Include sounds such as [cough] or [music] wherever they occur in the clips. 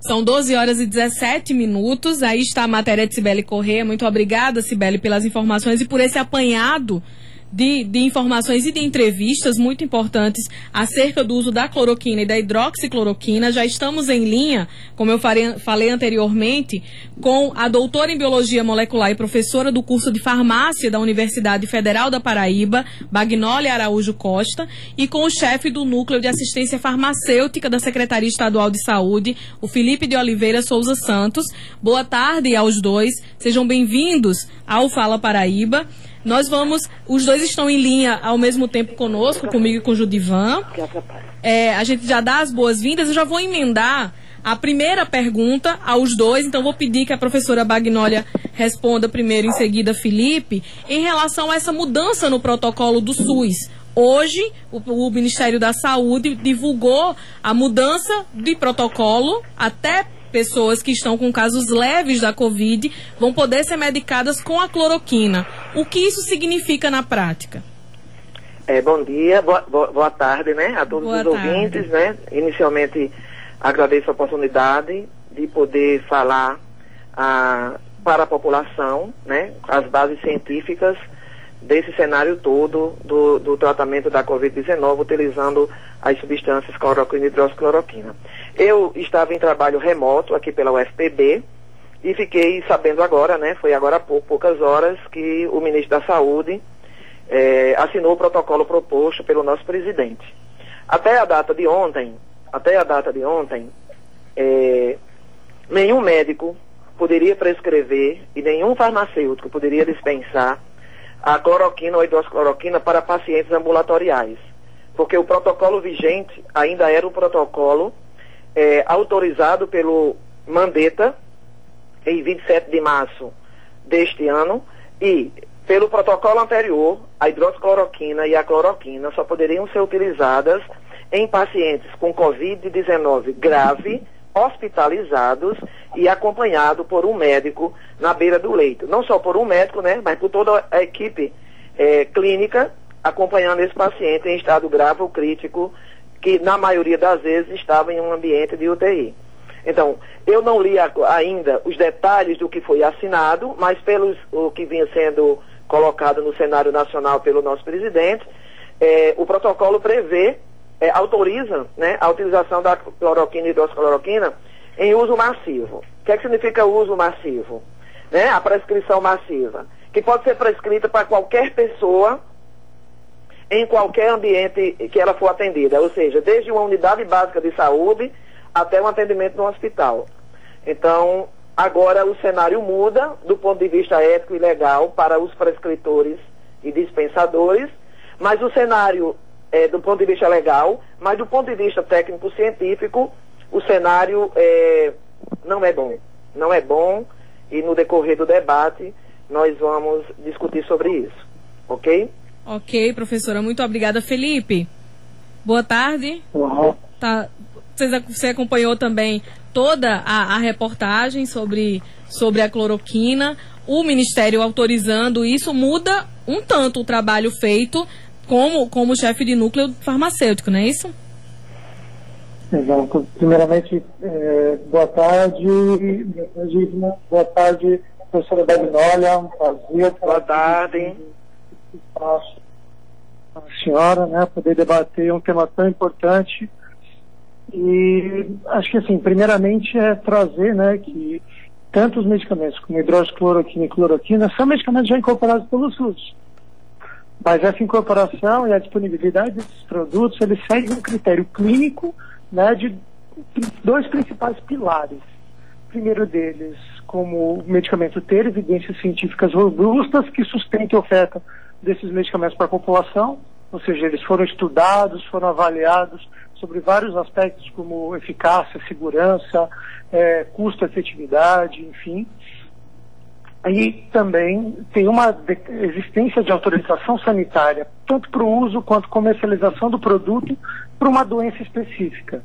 São 12 horas e 17 minutos. Aí está a matéria de Cibele Corrêa. Muito obrigada, Cibele, pelas informações e por esse apanhado de, de, informações e de entrevistas muito importantes acerca do uso da cloroquina e da hidroxicloroquina. Já estamos em linha, como eu farei, falei anteriormente, com a doutora em Biologia Molecular e professora do curso de Farmácia da Universidade Federal da Paraíba, Bagnólia Araújo Costa, e com o chefe do Núcleo de Assistência Farmacêutica da Secretaria Estadual de Saúde, o Felipe de Oliveira Souza Santos. Boa tarde aos dois. Sejam bem-vindos ao Fala Paraíba. Nós vamos, os dois estão em linha ao mesmo tempo conosco, comigo e com o Judivan. É, a gente já dá as boas-vindas, eu já vou emendar a primeira pergunta aos dois, então vou pedir que a professora Bagnólia responda primeiro, em seguida Felipe, em relação a essa mudança no protocolo do SUS. Hoje, o, o Ministério da Saúde divulgou a mudança de protocolo até pessoas que estão com casos leves da Covid vão poder ser medicadas com a cloroquina. O que isso significa na prática? É, bom dia, boa, boa, tarde, né, a todos boa os tarde. ouvintes, né. Inicialmente, agradeço a oportunidade de poder falar a, para a população, né, as bases científicas desse cenário todo do, do tratamento da Covid-19 utilizando as substâncias cloroquina e hidroxicloroquina. Eu estava em trabalho remoto aqui pela UFPB e fiquei sabendo agora, né, foi agora há pou, poucas horas, que o ministro da Saúde eh, assinou o protocolo proposto pelo nosso presidente. Até a data de ontem, até a data de ontem, eh, nenhum médico poderia prescrever e nenhum farmacêutico poderia dispensar a cloroquina ou hidroxicloroquina para pacientes ambulatoriais, porque o protocolo vigente ainda era o protocolo é, autorizado pelo Mandetta em 27 de março deste ano e pelo protocolo anterior, a hidroxicloroquina e a cloroquina só poderiam ser utilizadas em pacientes com Covid-19 grave, hospitalizados e acompanhado por um médico na beira do leito. Não só por um médico, né, mas por toda a equipe é, clínica acompanhando esse paciente em estado grave ou crítico, que na maioria das vezes estava em um ambiente de UTI. Então, eu não li ainda os detalhes do que foi assinado, mas pelo o que vinha sendo colocado no cenário nacional pelo nosso presidente, é, o protocolo prevê, é, autoriza né, a utilização da cloroquina e hidroxicloroquina em uso massivo. O que, é que significa uso massivo? Né? A prescrição massiva, que pode ser prescrita para qualquer pessoa em qualquer ambiente que ela for atendida, ou seja, desde uma unidade básica de saúde até um atendimento no hospital. Então, agora o cenário muda do ponto de vista ético e legal para os prescritores e dispensadores, mas o cenário é, do ponto de vista legal, mas do ponto de vista técnico-científico, o cenário é, não é bom. Não é bom e no decorrer do debate nós vamos discutir sobre isso. Ok? Ok, professora, muito obrigada. Felipe, boa tarde. Uhum. Tá, você acompanhou também toda a, a, reportagem sobre, sobre a cloroquina. O Ministério autorizando isso muda um tanto o trabalho feito como, como chefe de núcleo farmacêutico, não é isso? Exato. Primeiramente, é, boa tarde, boa tarde, professora Bagnólia, um prazer. Boa tarde. Espaço a senhora, né, poder debater um tema tão importante. E acho que, assim, primeiramente é trazer, né, que tanto os medicamentos como hidroxicloroquina e cloroquina são medicamentos já incorporados pelo SUS. Mas essa incorporação e a disponibilidade desses produtos, eles seguem um critério clínico né, de dois principais pilares. O primeiro deles, como o medicamento ter evidências científicas robustas que sustentem oferta desses medicamentos para a população, ou seja, eles foram estudados, foram avaliados sobre vários aspectos como eficácia, segurança, é, custo, efetividade, enfim. E também tem uma existência de autorização sanitária, tanto para o uso quanto comercialização do produto para uma doença específica.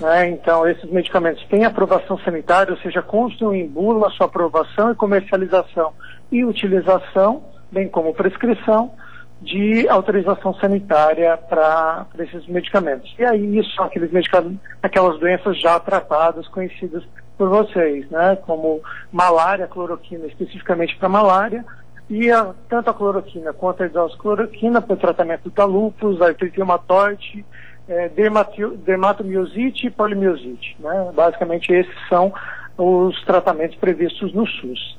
Né? Então, esses medicamentos têm aprovação sanitária, ou seja, constam em bula sua aprovação e comercialização e utilização, bem como prescrição, de autorização sanitária para esses medicamentos. E aí isso são aqueles medicamentos, aquelas doenças já tratadas, conhecidas por vocês, né? Como malária, cloroquina, especificamente para malária, e a, tanto a cloroquina quanto a hidroxicloroquina para o tratamento da lúpus, artrite reumatoide, é, dermatomiosite e polimiosite. Né? Basicamente esses são os tratamentos previstos no SUS.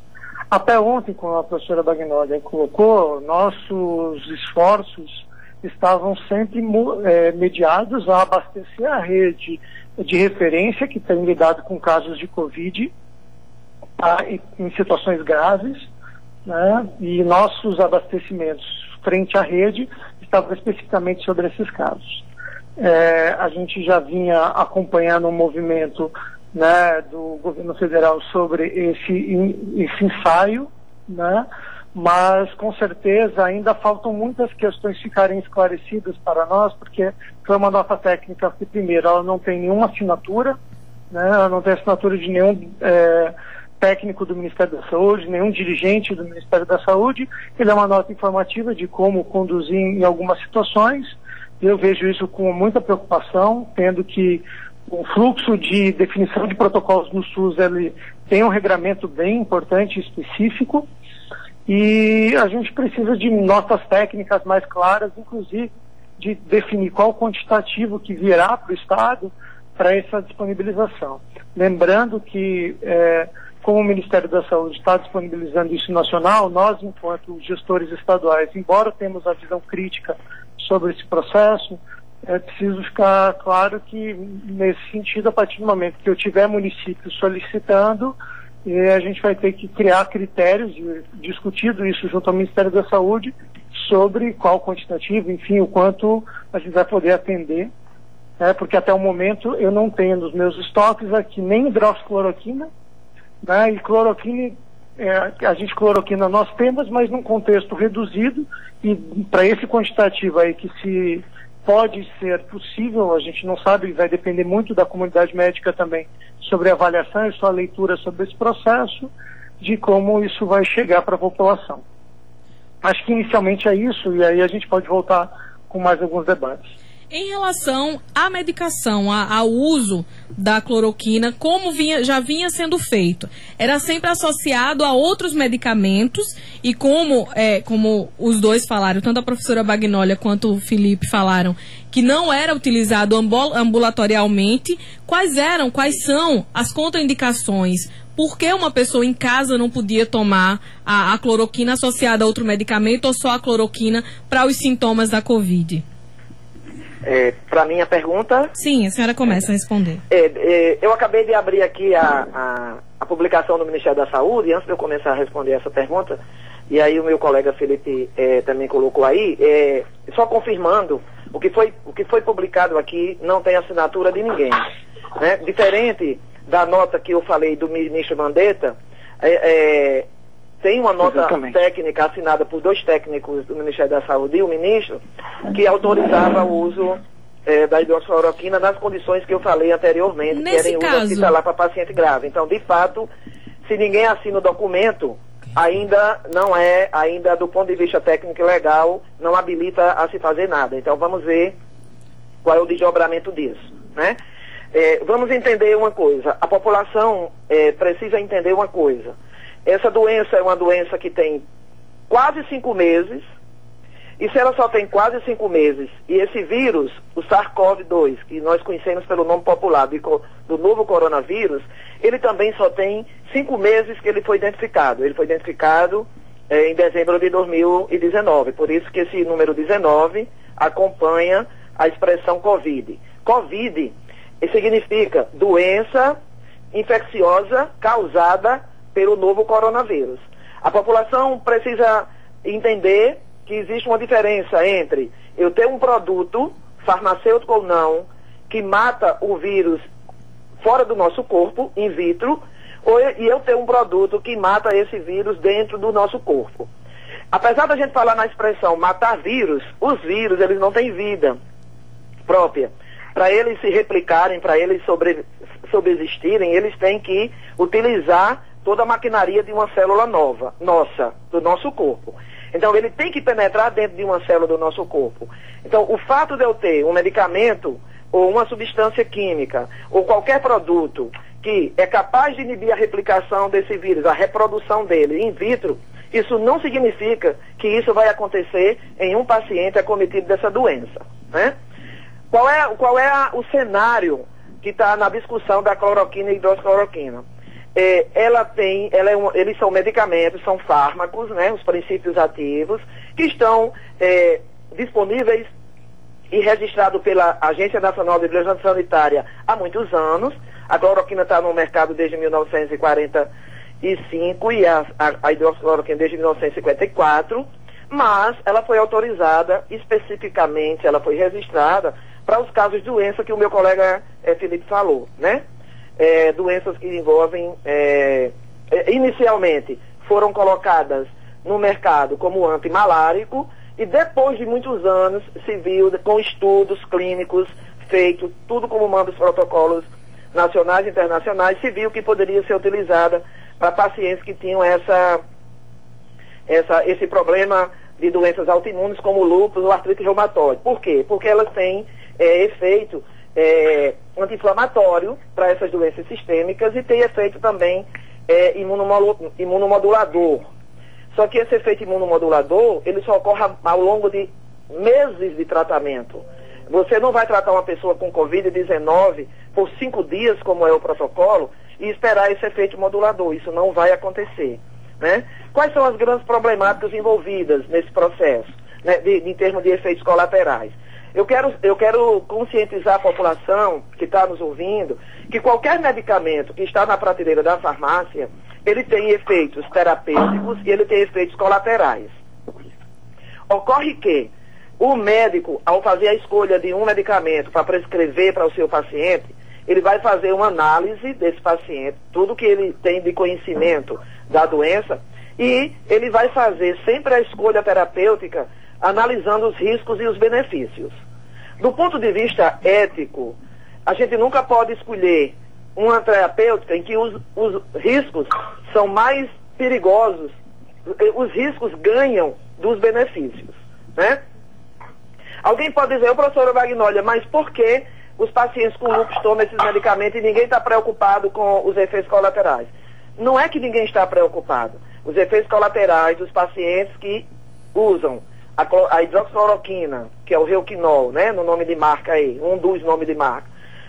Até ontem, como a professora Bagnoli colocou, nossos esforços estavam sempre é, mediados a abastecer a rede de referência que tem lidado com casos de Covid tá, em situações graves, né? e nossos abastecimentos frente à rede estavam especificamente sobre esses casos. É, a gente já vinha acompanhando um movimento né, do governo federal sobre esse, esse ensaio, né, mas com certeza ainda faltam muitas questões ficarem esclarecidas para nós, porque foi uma nota técnica que, primeiro, ela não tem nenhuma assinatura, né, ela não tem assinatura de nenhum é, técnico do Ministério da Saúde, nenhum dirigente do Ministério da Saúde, ele é uma nota informativa de como conduzir em algumas situações, eu vejo isso com muita preocupação, tendo que o fluxo de definição de protocolos no SUS ele tem um regramento bem importante específico e a gente precisa de notas técnicas mais claras, inclusive de definir qual quantitativo que virá para o Estado para essa disponibilização. Lembrando que, é, como o Ministério da Saúde está disponibilizando isso nacional, nós, enquanto gestores estaduais, embora temos a visão crítica sobre esse processo, é preciso ficar claro que, nesse sentido, a partir do momento que eu tiver município solicitando, a gente vai ter que criar critérios, discutido isso junto ao Ministério da Saúde, sobre qual quantitativo, enfim, o quanto a gente vai poder atender, né, porque até o momento eu não tenho nos meus estoques aqui nem hidroxicloroquina, né, e cloroquina, é, a gente cloroquina nós temos, mas num contexto reduzido, e para esse quantitativo aí que se pode ser possível, a gente não sabe, vai depender muito da comunidade médica também sobre a avaliação e sua leitura sobre esse processo, de como isso vai chegar para a população. Acho que inicialmente é isso, e aí a gente pode voltar com mais alguns debates. Em relação à medicação, ao uso da cloroquina, como vinha, já vinha sendo feito, era sempre associado a outros medicamentos e como, é, como os dois falaram, tanto a professora Bagnolia quanto o Felipe falaram, que não era utilizado ambulatorialmente, quais eram, quais são as contraindicações por que uma pessoa em casa não podia tomar a, a cloroquina associada a outro medicamento ou só a cloroquina para os sintomas da Covid? É, para mim a pergunta. Sim, a senhora começa a responder. É, é, eu acabei de abrir aqui a, a, a, publicação do Ministério da Saúde, antes de eu começar a responder essa pergunta, e aí o meu colega Felipe é, também colocou aí, é, só confirmando, o que, foi, o que foi publicado aqui não tem assinatura de ninguém. Né? Diferente da nota que eu falei do ministro Mandetta, é, tem uma nota Exatamente. técnica assinada por dois técnicos do Ministério da Saúde e o ministro, que autorizava o uso é, da hidroxicloroquina nas condições que eu falei anteriormente, Nesse que era uso hospitalar para paciente grave. Então, de fato, se ninguém assina o documento, ainda não é, ainda do ponto de vista técnico e legal, não habilita a se fazer nada. Então, vamos ver qual é o desdobramento disso, né? É, vamos entender uma coisa. A população é, precisa entender uma coisa. Essa doença é uma doença que tem quase cinco meses, e se ela só tem quase cinco meses, e esse vírus, o SARS-CoV-2, que nós conhecemos pelo nome popular do, do novo coronavírus, ele também só tem cinco meses que ele foi identificado. Ele foi identificado eh, em dezembro de 2019, por isso que esse número 19 acompanha a expressão COVID. COVID significa doença infecciosa causada pelo novo coronavírus. A população precisa entender que existe uma diferença entre eu ter um produto, farmacêutico ou não, que mata o vírus fora do nosso corpo, in vitro, ou, e eu ter um produto que mata esse vírus dentro do nosso corpo. Apesar da gente falar na expressão matar vírus, os vírus eles não têm vida própria. Para eles se replicarem, para eles sobre, sobreexistirem, eles têm que utilizar toda a maquinaria de uma célula nova, nossa, do nosso corpo. Então, ele tem que penetrar dentro de uma célula do nosso corpo. Então, o fato de eu ter um medicamento ou uma substância química ou qualquer produto que é capaz de inibir a replicação desse vírus, a reprodução dele in vitro, isso não significa que isso vai acontecer em um paciente acometido dessa doença. Né? Qual é, qual é a, o cenário que está na discussão da cloroquina e hidroxicloroquina? É, ela tem, ela é um, eles são medicamentos, são fármacos, né, os princípios ativos, que estão é, disponíveis e registrados pela Agência Nacional de Vigilância Sanitária há muitos anos. A cloroquina está no mercado desde 1945 e a, a, a hidroxicloroquina desde 1954, mas ela foi autorizada especificamente, ela foi registrada para os casos de doença que o meu colega é, Felipe falou, né? É, doenças que envolvem, é, inicialmente foram colocadas no mercado como antimalárico e depois de muitos anos se viu com estudos clínicos feitos, tudo como manda os protocolos nacionais e internacionais, se viu que poderia ser utilizada para pacientes que tinham essa, essa, esse problema de doenças autoimunes como lúpus ou artrite reumatoide. Por quê? Porque elas têm é, efeito é, anti-inflamatório para essas doenças sistêmicas e tem efeito também é, imunomodulador. Só que esse efeito imunomodulador, ele só ocorre ao longo de meses de tratamento. Você não vai tratar uma pessoa com Covid-19 por cinco dias, como é o protocolo, e esperar esse efeito modulador. Isso não vai acontecer. Né? Quais são as grandes problemáticas envolvidas nesse processo, né, de, em termos de efeitos colaterais? Eu quero, eu quero conscientizar a população que está nos ouvindo que qualquer medicamento que está na prateleira da farmácia, ele tem efeitos terapêuticos e ele tem efeitos colaterais. Ocorre que o médico, ao fazer a escolha de um medicamento para prescrever para o seu paciente, ele vai fazer uma análise desse paciente, tudo que ele tem de conhecimento da doença, e ele vai fazer sempre a escolha terapêutica analisando os riscos e os benefícios. Do ponto de vista ético, a gente nunca pode escolher uma terapêutica em que os, os riscos são mais perigosos, os riscos ganham dos benefícios, né? Alguém pode dizer, ô professora Magnólia, mas por que os pacientes com lúpus tomam esses medicamentos e ninguém está preocupado com os efeitos colaterais? Não é que ninguém está preocupado. Os efeitos colaterais dos pacientes que usam a, a hidroxicloroquina, que é o Reuquinol, né, no nome de marca aí, um dos nomes de marca.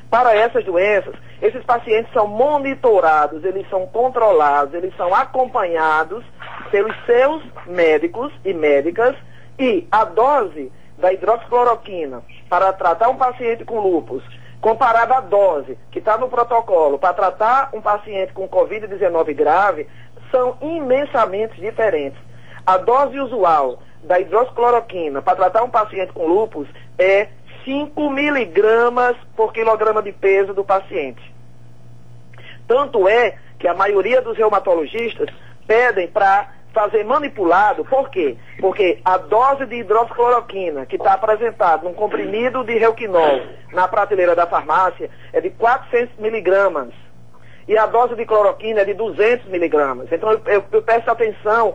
Para essas doenças, esses pacientes são monitorados, eles são controlados, eles são acompanhados pelos seus médicos e médicas e a dose da hidroxicloroquina para tratar um paciente com lúpus, comparada à dose que está no protocolo para tratar um paciente com Covid-19 grave, são imensamente diferentes. A dose usual da hidroxicloroquina para tratar um paciente com lúpus é 5 miligramas por quilograma de peso do paciente. Tanto é que a maioria dos reumatologistas pedem para fazer manipulado, por quê? Porque a dose de hidroxicloroquina que está apresentada num comprimido de reuquinol na prateleira da farmácia é de 400 miligramas. E a dose de cloroquina é de 200 miligramas. Então eu, eu, eu peço atenção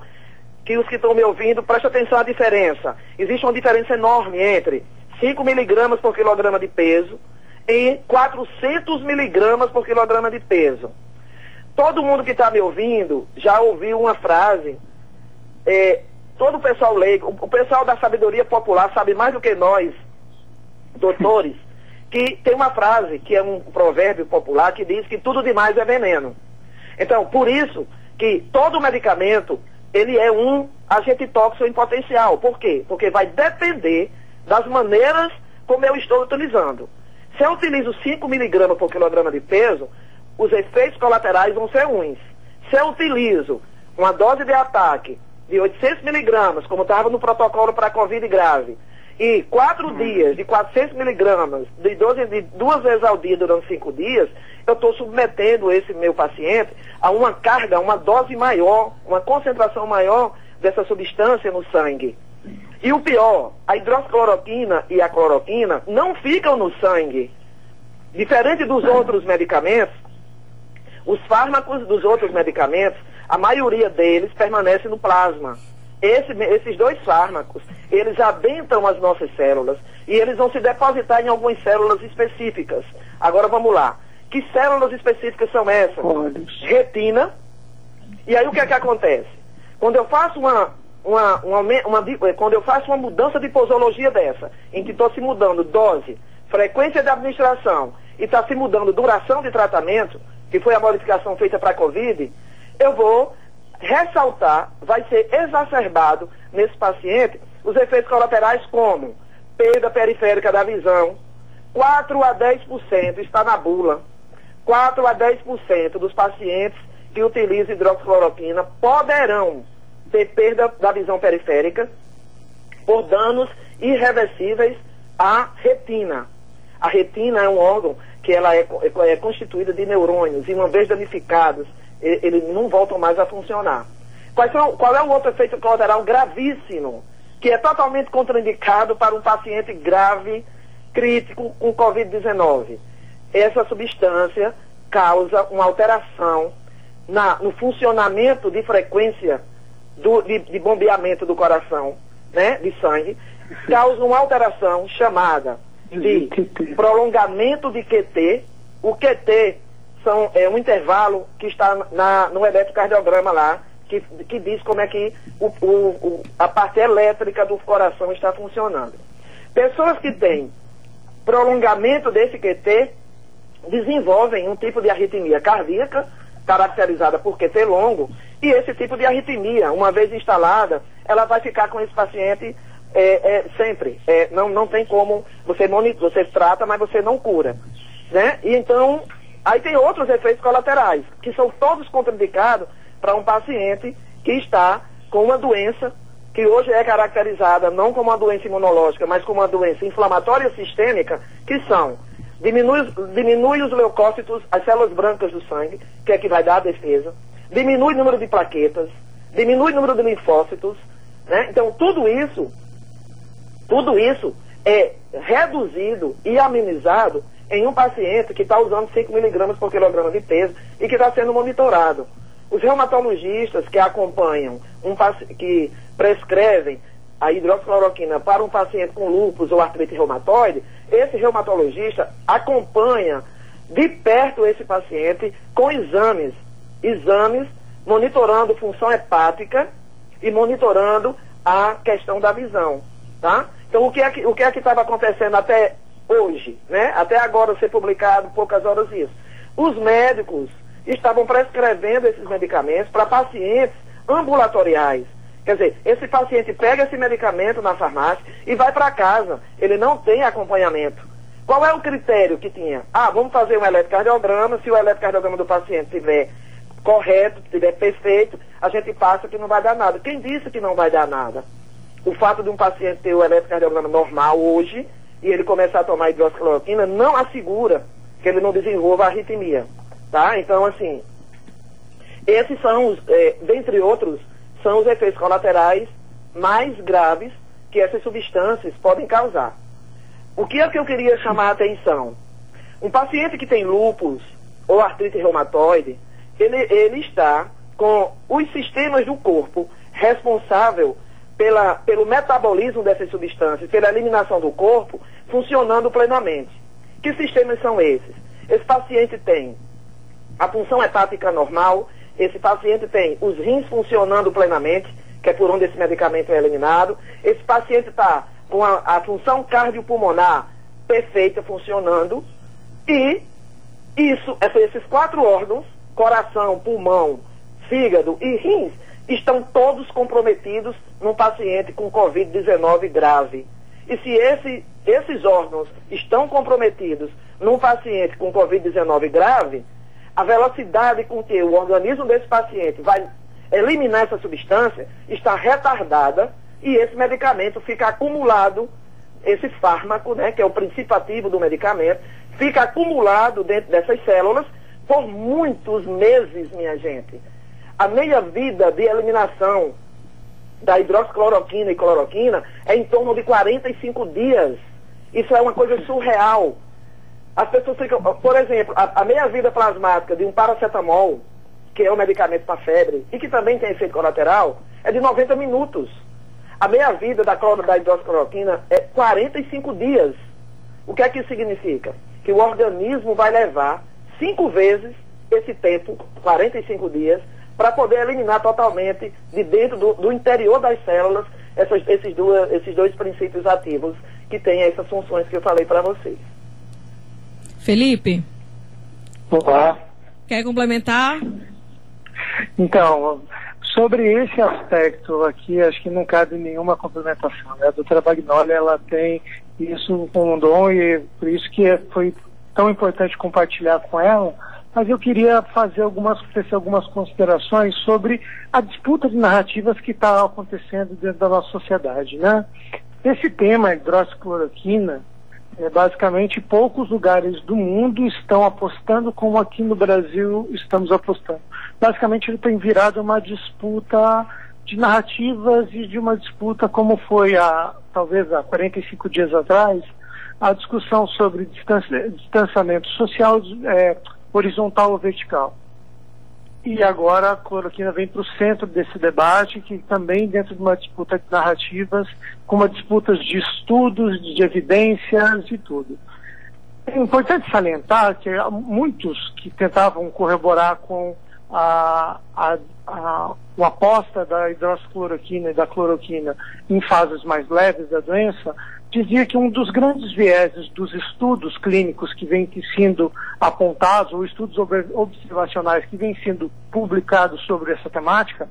que os que estão me ouvindo, prestem atenção à diferença. Existe uma diferença enorme entre 5 miligramas por quilograma de peso e 400 miligramas por quilograma de peso. Todo mundo que está me ouvindo já ouviu uma frase, é, todo o pessoal leigo, o pessoal da sabedoria popular sabe mais do que nós, doutores, [laughs] que tem uma frase, que é um provérbio popular, que diz que tudo demais é veneno. Então, por isso que todo medicamento ele é um agente tóxico em potencial. Por quê? Porque vai depender das maneiras como eu estou utilizando. Se eu utilizo 5 miligramas por quilograma de peso, os efeitos colaterais vão ser ruins. Se eu utilizo uma dose de ataque de 800 miligramas, como estava no protocolo para Covid grave, e quatro hum. dias de 400 miligramas, de, 12, de duas vezes ao dia durante cinco dias, eu estou submetendo esse meu paciente a uma carga, uma dose maior, uma concentração maior dessa substância no sangue. E o pior, a hidroxicloroquina e a cloroquina não ficam no sangue. Diferente dos outros medicamentos, os fármacos dos outros medicamentos, a maioria deles permanece no plasma. Esse, esses dois fármacos, eles adentram as nossas células e eles vão se depositar em algumas células específicas. Agora vamos lá. Que células específicas são essas? Olhos. Retina. E aí o que é que acontece? Quando eu faço uma, uma, uma, uma, uma quando eu faço uma mudança de posologia dessa, em que estou se mudando dose, frequência de administração e está se mudando duração de tratamento, que foi a modificação feita para a Covid, eu vou ressaltar, vai ser exacerbado nesse paciente os efeitos colaterais como perda periférica da visão, 4 a 10% está na bula. 4 a 10% dos pacientes que utilizam hidroxicloroquina poderão ter perda da visão periférica por danos irreversíveis à retina. A retina é um órgão que ela é, é, é constituída de neurônios e uma vez danificados, eles não voltam mais a funcionar. São, qual é o outro efeito colateral gravíssimo, que é totalmente contraindicado para um paciente grave, crítico, com Covid-19? Essa substância causa uma alteração na, no funcionamento de frequência do, de, de bombeamento do coração, né, de sangue, causa uma alteração chamada de prolongamento de QT. O QT são, é um intervalo que está na, no eletrocardiograma lá, que, que diz como é que o, o, o, a parte elétrica do coração está funcionando. Pessoas que têm prolongamento desse QT desenvolvem um tipo de arritmia cardíaca, caracterizada por QT longo, e esse tipo de arritmia, uma vez instalada, ela vai ficar com esse paciente é, é, sempre. É, não, não tem como, você, monitor, você trata, mas você não cura. Né? E então, aí tem outros efeitos colaterais, que são todos contraindicados para um paciente que está com uma doença que hoje é caracterizada não como uma doença imunológica, mas como uma doença inflamatória sistêmica, que são diminui, diminui os leucócitos, as células brancas do sangue, que é que vai dar a defesa, diminui o número de plaquetas, diminui o número de linfócitos, né? Então, tudo isso, tudo isso é reduzido e amenizado em um paciente que está usando 5 miligramas por quilograma de peso e que está sendo monitorado. Os reumatologistas que acompanham, um que prescrevem a hidroxicloroquina para um paciente com lúpus ou artrite reumatoide, esse reumatologista acompanha de perto esse paciente com exames exames monitorando função hepática e monitorando a questão da visão, tá? Então, o que é que o que é que estava acontecendo até hoje, né? Até agora ser publicado, poucas horas isso. Os médicos estavam prescrevendo esses medicamentos para pacientes ambulatoriais. Quer dizer, esse paciente pega esse medicamento na farmácia e vai para casa. Ele não tem acompanhamento. Qual é o critério que tinha? Ah, vamos fazer um eletrocardiograma. Se o eletrocardiograma do paciente tiver correto, estiver perfeito, a gente passa que não vai dar nada. Quem disse que não vai dar nada? O fato de um paciente ter o eletrocardiograma normal hoje e ele começar a tomar hidroxicloroquina não assegura que ele não desenvolva arritmia, tá? Então, assim, esses são os, é, dentre outros, são os efeitos colaterais mais graves que essas substâncias podem causar. O que é que eu queria chamar a atenção? Um paciente que tem lúpus ou artrite reumatoide, ele, ele está com os sistemas do corpo responsável pela, pelo metabolismo dessas substâncias, pela eliminação do corpo, funcionando plenamente. Que sistemas são esses? Esse paciente tem a função hepática normal, esse paciente tem os rins funcionando plenamente, que é por onde esse medicamento é eliminado, esse paciente está com a, a função cardiopulmonar perfeita funcionando, e isso, esses quatro órgãos coração, pulmão, fígado e rins estão todos comprometidos num paciente com Covid-19 grave. E se esse, esses órgãos estão comprometidos num paciente com Covid-19 grave, a velocidade com que o organismo desse paciente vai eliminar essa substância está retardada e esse medicamento fica acumulado, esse fármaco, né, que é o princípio ativo do medicamento, fica acumulado dentro dessas células por muitos meses, minha gente. A meia-vida de eliminação da hidroxicloroquina e cloroquina é em torno de 45 dias. Isso é uma coisa surreal. As pessoas ficam, por exemplo, a, a meia-vida plasmática de um paracetamol que é um medicamento para febre e que também tem efeito colateral, é de 90 minutos. A meia-vida da, da hidroxicloroquina é 45 dias. O que é que isso significa? Que o organismo vai levar cinco vezes esse tempo, 45 dias, para poder eliminar totalmente de dentro do, do interior das células essas, esses, duas, esses dois princípios ativos que têm essas funções que eu falei para vocês. Felipe? Olá. Quer complementar? Então, sobre esse aspecto aqui, acho que não cabe nenhuma complementação. Né? A doutora Bagnoli, ela tem isso como um dom e por isso que foi tão importante compartilhar com ela, mas eu queria fazer algumas, algumas considerações sobre a disputa de narrativas que está acontecendo dentro da nossa sociedade. Né? Esse tema, hidroxicloroquina, é, basicamente poucos lugares do mundo estão apostando como aqui no Brasil estamos apostando. Basicamente ele tem virado uma disputa de narrativas e de uma disputa como foi há talvez há 45 dias atrás a discussão sobre distanciamento social é, horizontal ou vertical. E agora a cloroquina vem para o centro desse debate, que também dentro de uma disputa de narrativas, com uma disputa de estudos, de evidências e tudo. É importante salientar que muitos que tentavam corroborar com a, a, a, a aposta da hidroxicloroquina e da cloroquina em fases mais leves da doença dizia que um dos grandes vieses dos estudos clínicos que vêm sendo apontados, ou estudos observacionais que vêm sendo publicados sobre essa temática,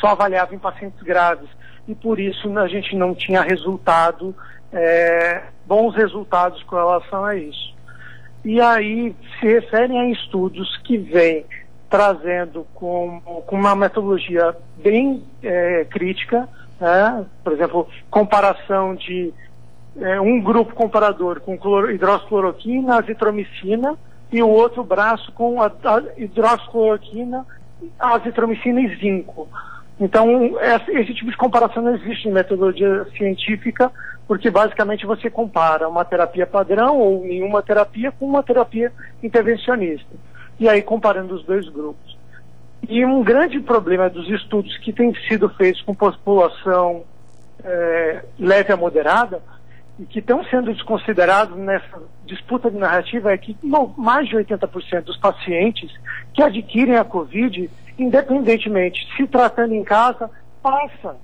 só avaliava em pacientes graves. E por isso a gente não tinha resultado, é, bons resultados com relação a isso. E aí se referem a estudos que vêm trazendo com, com uma metodologia bem é, crítica, né? por exemplo, comparação de é, um grupo comparador com hidroxicloroquina, azitromicina, e o outro braço com a, a hidroxicloroquina, azitromicina e zinco. Então, esse, tipo de comparação não existe em metodologia científica, porque basicamente você compara uma terapia padrão ou nenhuma terapia com uma terapia intervencionista. E aí comparando os dois grupos. E um grande problema dos estudos que têm sido feitos com população é, leve a moderada e que estão sendo desconsiderados nessa disputa de narrativa é que mais de 80% dos pacientes que adquirem a Covid, independentemente se tratando em casa, passa,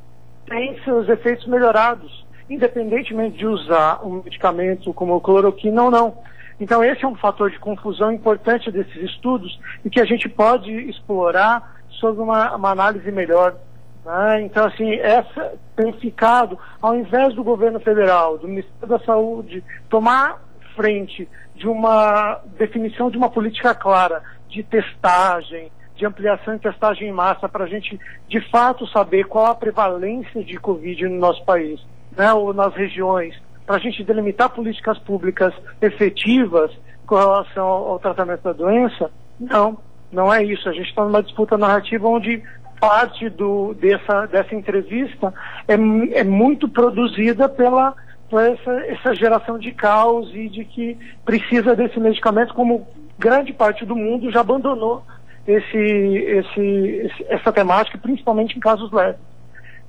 tem seus efeitos melhorados, independentemente de usar um medicamento como cloroquina ou não. Então, esse é um fator de confusão importante desses estudos e que a gente pode explorar sobre uma, uma análise melhor. Né? Então, assim, essa tem ficado, ao invés do governo federal, do Ministério da Saúde, tomar frente de uma definição de uma política clara de testagem, de ampliação de testagem em massa, para a gente, de fato, saber qual a prevalência de Covid no nosso país, né? ou nas regiões para a gente delimitar políticas públicas efetivas com relação ao, ao tratamento da doença, não, não é isso. A gente está numa disputa narrativa onde parte do, dessa, dessa entrevista é, é muito produzida pela, por essa, essa geração de caos e de que precisa desse medicamento, como grande parte do mundo já abandonou esse, esse, essa temática, principalmente em casos leves.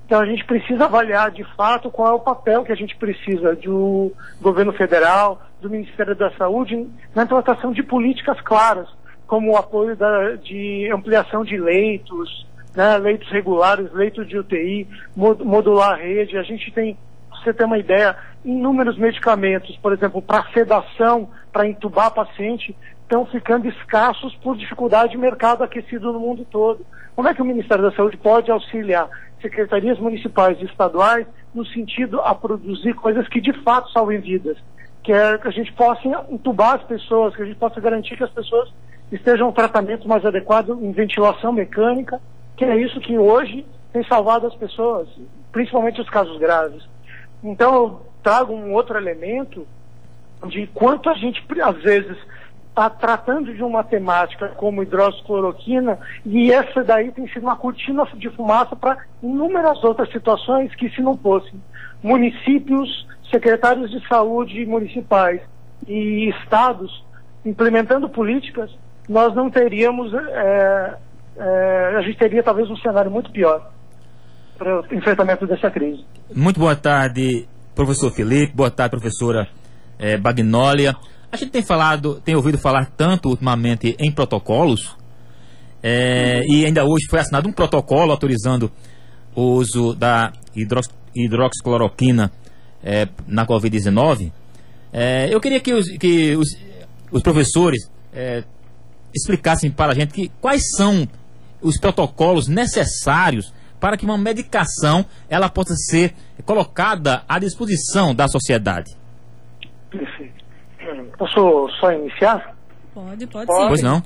Então a gente precisa avaliar de fato qual é o papel que a gente precisa do governo federal, do Ministério da Saúde na implantação de políticas claras, como o apoio da, de ampliação de leitos, né, leitos regulares, leitos de UTI, modular a rede. A gente tem, pra você ter uma ideia, inúmeros medicamentos, por exemplo, para sedação, para entubar paciente, estão ficando escassos por dificuldade de mercado aquecido no mundo todo. Como é que o Ministério da Saúde pode auxiliar? secretarias municipais e estaduais no sentido a produzir coisas que de fato salvem vidas, que é que a gente possa entubar as pessoas, que a gente possa garantir que as pessoas estejam um tratamento mais adequado em ventilação mecânica, que é isso que hoje tem salvado as pessoas, principalmente os casos graves. Então eu trago um outro elemento de quanto a gente às vezes está tratando de uma temática como hidroxicloroquina e essa daí tem sido uma cortina de fumaça para inúmeras outras situações que se não fossem municípios, secretários de saúde municipais e estados implementando políticas, nós não teríamos, é, é, a gente teria talvez um cenário muito pior para o enfrentamento dessa crise. Muito boa tarde, professor Felipe, boa tarde, professora é, Bagnólia. A gente tem falado, tem ouvido falar tanto ultimamente em protocolos, é, e ainda hoje foi assinado um protocolo autorizando o uso da hidrox, hidroxicloroquina é, na Covid-19. É, eu queria que os, que os, os professores é, explicassem para a gente que, quais são os protocolos necessários para que uma medicação ela possa ser colocada à disposição da sociedade. Perfeito. Posso só iniciar? Pode, pode, pode. sim. Pois não.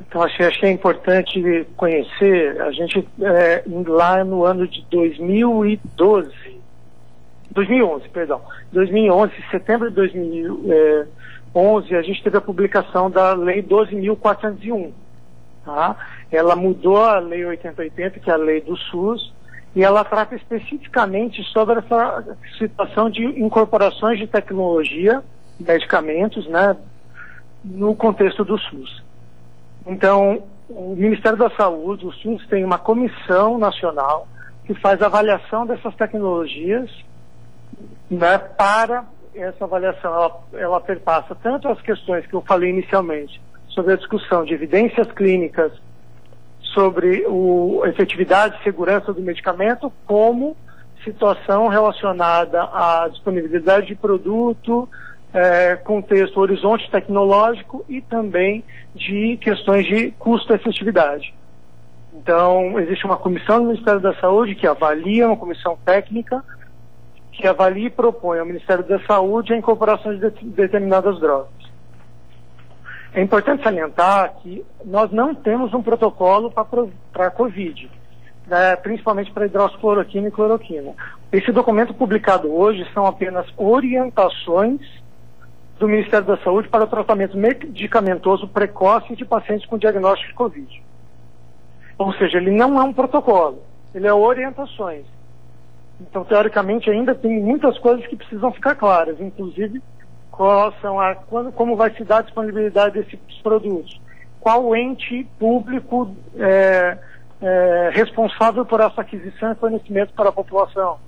Então, achei, achei importante conhecer, a gente, é, lá no ano de 2012, 2011, perdão, 2011, setembro de 2011, a gente teve a publicação da Lei 12.401, tá? Ela mudou a Lei 8080, que é a lei do SUS, e ela trata especificamente sobre essa situação de incorporações de tecnologia, medicamentos, né, no contexto do SUS. Então, o Ministério da Saúde, o SUS, tem uma comissão nacional que faz avaliação dessas tecnologias né, para essa avaliação. Ela, ela perpassa tanto as questões que eu falei inicialmente sobre a discussão de evidências clínicas sobre o, a efetividade e segurança do medicamento, como situação relacionada à disponibilidade de produto, é, contexto, horizonte tecnológico e também de questões de custo-efetividade. Então, existe uma comissão do Ministério da Saúde que avalia, uma comissão técnica, que avalia e propõe ao Ministério da Saúde a incorporação de determinadas drogas. É importante salientar que nós não temos um protocolo para a Covid, né, principalmente para hidroxicloroquina e cloroquina. Esse documento publicado hoje são apenas orientações do Ministério da Saúde para o tratamento medicamentoso precoce de pacientes com diagnóstico de Covid. Ou seja, ele não é um protocolo, ele é orientações. Então, teoricamente, ainda tem muitas coisas que precisam ficar claras, inclusive qual são a, quando, como vai se dar a disponibilidade desses produtos, qual ente público é, é, responsável por essa aquisição e fornecimento para a população.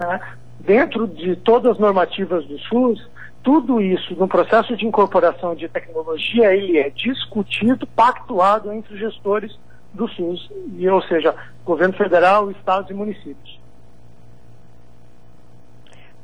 Né? Dentro de todas as normativas do SUS, tudo isso, no processo de incorporação de tecnologia, ele é discutido, pactuado entre os gestores do SUS, e, ou seja, governo federal, estados e municípios.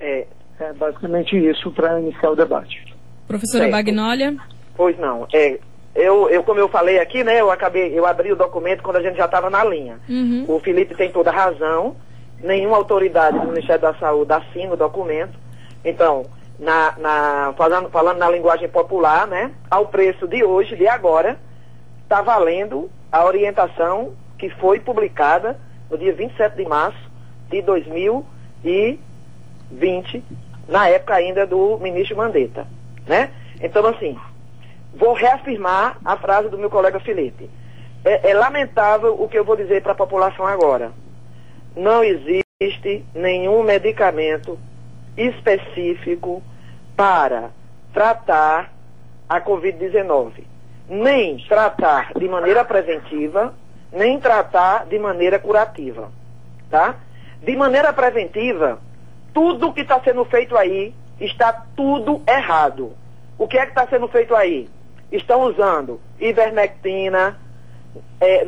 É, é basicamente isso para iniciar o debate. Professora é, Bagnólia? Pois não. É, eu, eu, como eu falei aqui, né, eu acabei, eu abri o documento quando a gente já estava na linha. Uhum. O Felipe tem toda a razão. Nenhuma autoridade do Ministério da Saúde assina o documento. Então, na, na, falando, falando na linguagem popular, né, ao preço de hoje, de agora, está valendo a orientação que foi publicada no dia 27 de março de 2020 20, na época ainda do ministro Mandetta, né? Então, assim, vou reafirmar a frase do meu colega Felipe. É, é lamentável o que eu vou dizer para a população agora. Não existe nenhum medicamento específico para tratar a Covid-19. Nem tratar de maneira preventiva, nem tratar de maneira curativa. Tá? De maneira preventiva, tudo que está sendo feito aí está tudo errado. O que é que está sendo feito aí? Estão usando ivermectina, é,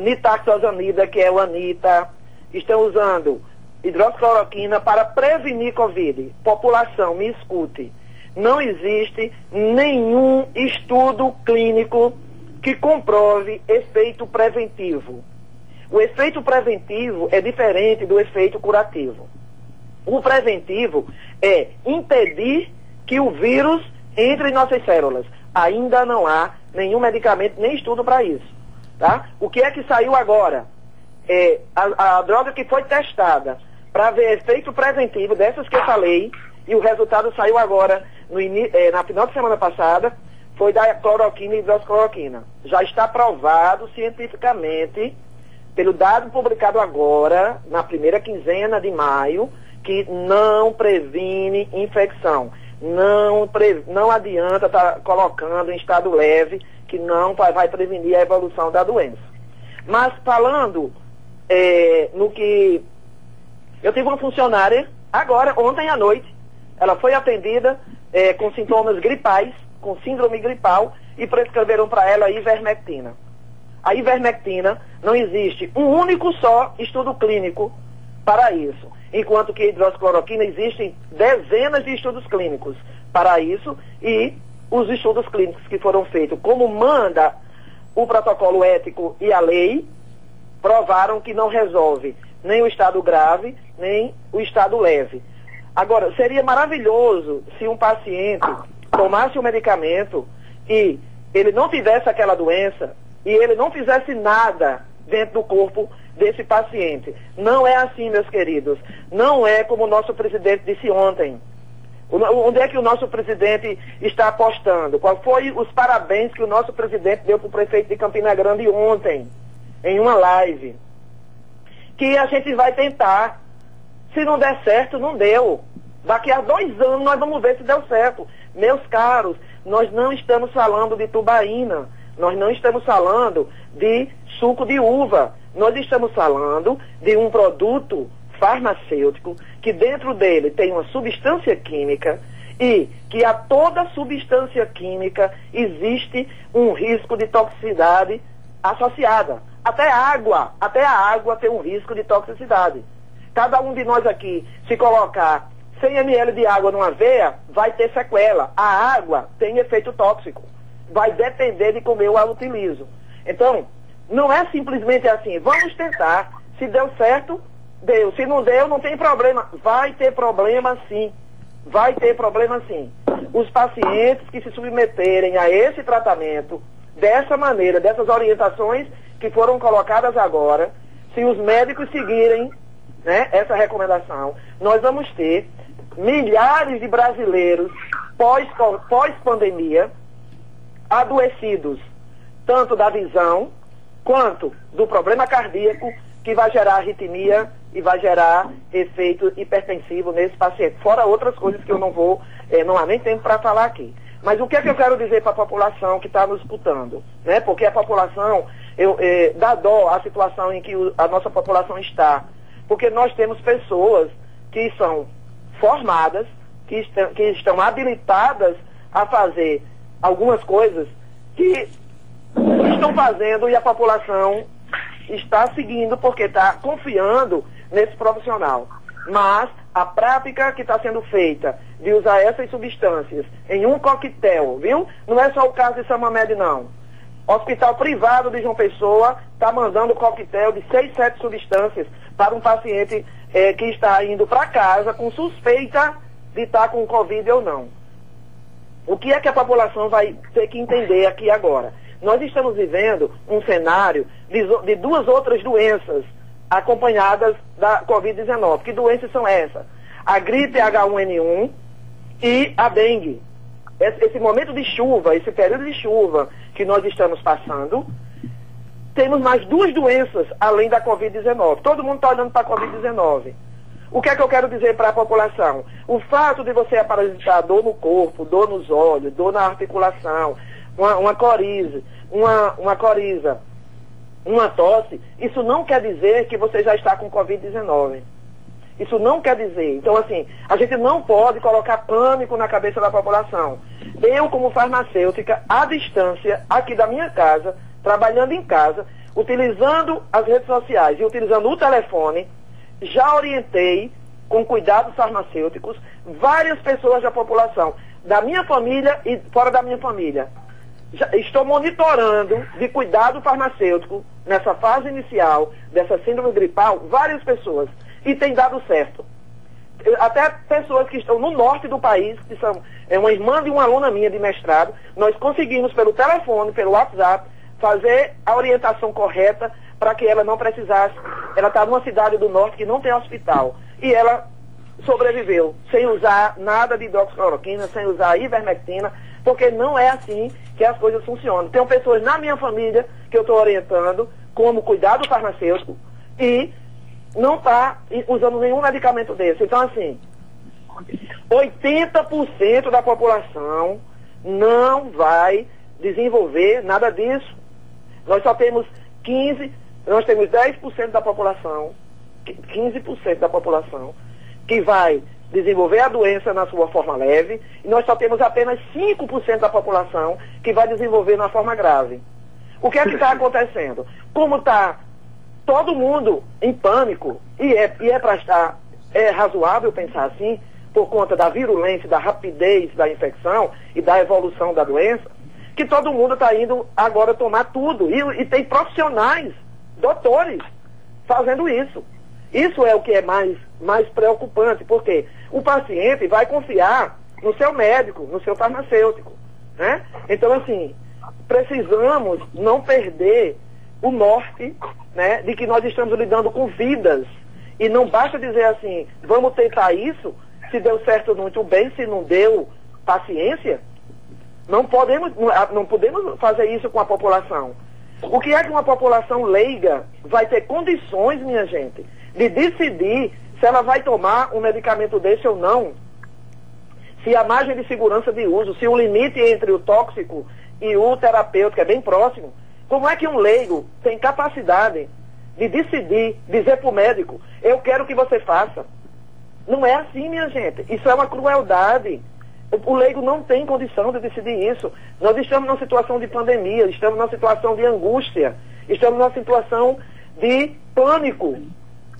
que é o anita, estão usando hidroxicloroquina para prevenir Covid. População, me escute. Não existe nenhum estudo clínico que comprove efeito preventivo. O efeito preventivo é diferente do efeito curativo. O preventivo é impedir que o vírus entre em nossas células. Ainda não há nenhum medicamento, nem estudo para isso. Tá? O que é que saiu agora? É, a, a droga que foi testada para ver efeito preventivo dessas que eu falei, e o resultado saiu agora no, é, na final de semana passada, foi da cloroquina e hidroxicloroquina. Já está provado cientificamente, pelo dado publicado agora, na primeira quinzena de maio, que não previne infecção. Não, pre, não adianta estar tá colocando em estado leve, que não vai, vai prevenir a evolução da doença. Mas falando é, no que. Eu tive uma funcionária, agora, ontem à noite, ela foi atendida é, com sintomas gripais, com síndrome gripal, e prescreveram para ela ivermectina. A ivermectina, não existe um único só estudo clínico para isso, enquanto que a hidroxicloroquina existem dezenas de estudos clínicos para isso e os estudos clínicos que foram feitos, como manda o protocolo ético e a lei, provaram que não resolve nem o estado grave, nem o estado leve. Agora, seria maravilhoso se um paciente tomasse o um medicamento e ele não tivesse aquela doença e ele não fizesse nada dentro do corpo desse paciente. Não é assim, meus queridos. Não é como o nosso presidente disse ontem. Onde é que o nosso presidente está apostando? Qual foi os parabéns que o nosso presidente deu para o prefeito de Campina Grande ontem, em uma live? Que a gente vai tentar. Se não der certo, não deu. Daqui a dois anos nós vamos ver se deu certo. Meus caros, nós não estamos falando de tubaína. Nós não estamos falando de suco de uva. Nós estamos falando de um produto farmacêutico que dentro dele tem uma substância química e que a toda substância química existe um risco de toxicidade associada. Até água, até a água tem um risco de toxicidade. Cada um de nós aqui, se colocar 100 ml de água numa veia, vai ter sequela. A água tem efeito tóxico vai depender de como eu a utilizo. Então, não é simplesmente assim, vamos tentar. Se deu certo, deu. Se não deu, não tem problema. Vai ter problema sim. Vai ter problema sim. Os pacientes que se submeterem a esse tratamento, dessa maneira, dessas orientações que foram colocadas agora, se os médicos seguirem né, essa recomendação, nós vamos ter milhares de brasileiros pós-pandemia pós adoecidos, tanto da visão quanto do problema cardíaco, que vai gerar arritmia e vai gerar efeito hipertensivo nesse paciente. Fora outras coisas que eu não vou, eh, não há nem tempo para falar aqui. Mas o que é que eu quero dizer para a população que está nos escutando? Né? Porque a população, eu, eh, dá dó a situação em que o, a nossa população está. Porque nós temos pessoas que são formadas, que, estão, que estão habilitadas a fazer algumas coisas que estão fazendo e a população está seguindo porque está confiando nesse profissional. Mas a prática que está sendo feita de usar essas substâncias em um coquetel, viu? Não é só o caso de Samamed, não. Hospital privado de João Pessoa está mandando coquetel de seis, sete substâncias para um paciente é, que está indo para casa com suspeita de estar tá com Covid ou não. O que é que a população vai ter que entender aqui agora? Nós estamos vivendo um cenário de, de duas outras doenças acompanhadas da Covid-19. Que doenças são essas? A gripe H1N1 e a dengue. Esse, esse momento de chuva, esse período de chuva que nós estamos passando, temos mais duas doenças além da Covid-19. Todo mundo está olhando para a Covid-19. O que é que eu quero dizer para a população? O fato de você apresentar dor no corpo, dor nos olhos, dor na articulação, uma, uma coriza, uma, uma coriza, uma tosse, isso não quer dizer que você já está com Covid-19. Isso não quer dizer. Então, assim, a gente não pode colocar pânico na cabeça da população. Eu, como farmacêutica, à distância, aqui da minha casa, trabalhando em casa, utilizando as redes sociais e utilizando o telefone, já orientei, com cuidados farmacêuticos, várias pessoas da população, da minha família e fora da minha família. Já estou monitorando de cuidado farmacêutico, nessa fase inicial dessa síndrome gripal, várias pessoas. E tem dado certo. Até pessoas que estão no norte do país, que são é uma irmã de uma aluna minha de mestrado, nós conseguimos pelo telefone, pelo WhatsApp, fazer a orientação correta para que ela não precisasse. Ela está numa cidade do norte que não tem hospital. E ela sobreviveu, sem usar nada de hidroxicloroquina, sem usar ivermectina, porque não é assim que as coisas funcionam. Tem pessoas na minha família que eu estou orientando como cuidado farmacêutico e não está usando nenhum medicamento desse. Então, assim, 80% da população não vai desenvolver nada disso. Nós só temos 15, nós temos 10% da população, 15% da população que vai desenvolver a doença na sua forma leve, e nós só temos apenas 5% da população que vai desenvolver na forma grave. O que é que está acontecendo? Como está todo mundo em pânico, e é, e é para estar, é razoável pensar assim, por conta da virulência, da rapidez da infecção e da evolução da doença, que todo mundo está indo agora tomar tudo. E, e tem profissionais, doutores, fazendo isso. Isso é o que é mais, mais preocupante, porque o paciente vai confiar no seu médico, no seu farmacêutico. Né? Então, assim, precisamos não perder o norte né, de que nós estamos lidando com vidas. E não basta dizer assim, vamos tentar isso, se deu certo muito bem, se não deu, paciência. Não podemos, não podemos fazer isso com a população. O que é que uma população leiga vai ter condições, minha gente, de decidir se ela vai tomar um medicamento desse ou não? Se a margem de segurança de uso, se o limite entre o tóxico e o terapêutico é bem próximo, como é que um leigo tem capacidade de decidir, dizer para o médico, eu quero que você faça? Não é assim, minha gente. Isso é uma crueldade. O, leigo não tem condição de decidir isso. Nós estamos numa situação de pandemia, estamos numa situação de angústia, estamos numa situação de pânico.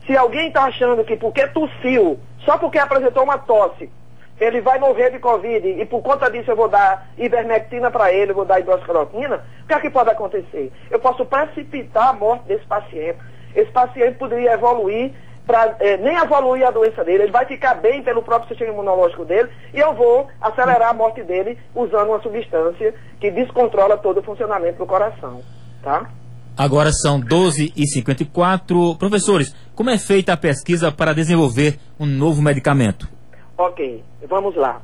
Se alguém está achando que porque tossiu, só porque apresentou uma tosse, ele vai morrer de Covid e por conta disso eu vou dar ivermectina para ele, vou dar hidroxicloroquina, o que é que pode acontecer? Eu posso precipitar a morte desse paciente. Esse paciente poderia evoluir para é, nem evoluir a doença dele, ele vai ficar bem pelo próprio sistema imunológico dele e eu vou acelerar a morte dele usando uma substância que descontrola todo o funcionamento do coração, tá? Agora são 12h54. Professores, como é feita a pesquisa para desenvolver um novo medicamento? Ok, vamos lá.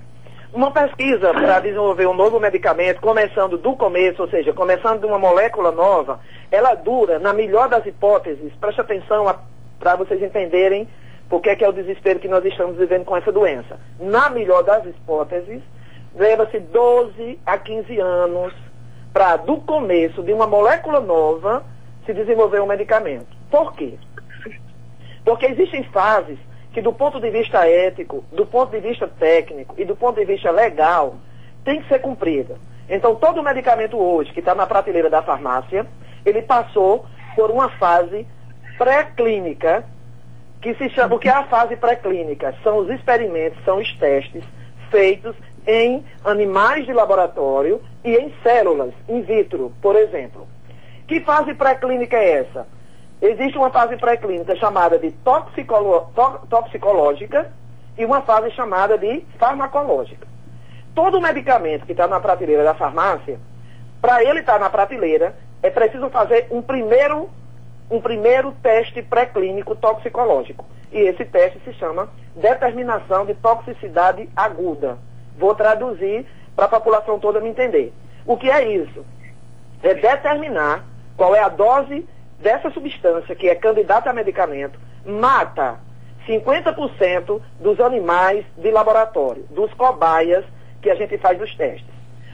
Uma pesquisa para desenvolver um novo medicamento, começando do começo, ou seja, começando de uma molécula nova, ela dura, na melhor das hipóteses, preste atenção para vocês entenderem por que é, que é o desespero que nós estamos vivendo com essa doença. Na melhor das hipóteses, leva-se 12 a 15 anos para, do começo de uma molécula nova, se desenvolver um medicamento. Por quê? Porque existem fases que, do ponto de vista ético, do ponto de vista técnico e do ponto de vista legal, tem que ser cumprida. Então, todo medicamento hoje que está na prateleira da farmácia, ele passou por uma fase pré-clínica, que se chama, o que é a fase pré-clínica? São os experimentos, são os testes feitos em animais de laboratório e em células in vitro, por exemplo. Que fase pré-clínica é essa? Existe uma fase pré-clínica chamada de toxicolo, to, toxicológica e uma fase chamada de farmacológica. Todo medicamento que está na prateleira da farmácia, para ele estar tá na prateleira, é preciso fazer um primeiro, um primeiro teste pré-clínico toxicológico. E esse teste se chama determinação de toxicidade aguda. Vou traduzir para a população toda me entender. O que é isso? É determinar qual é a dose dessa substância que é candidata a medicamento, mata 50% dos animais de laboratório, dos cobaias que a gente faz os testes.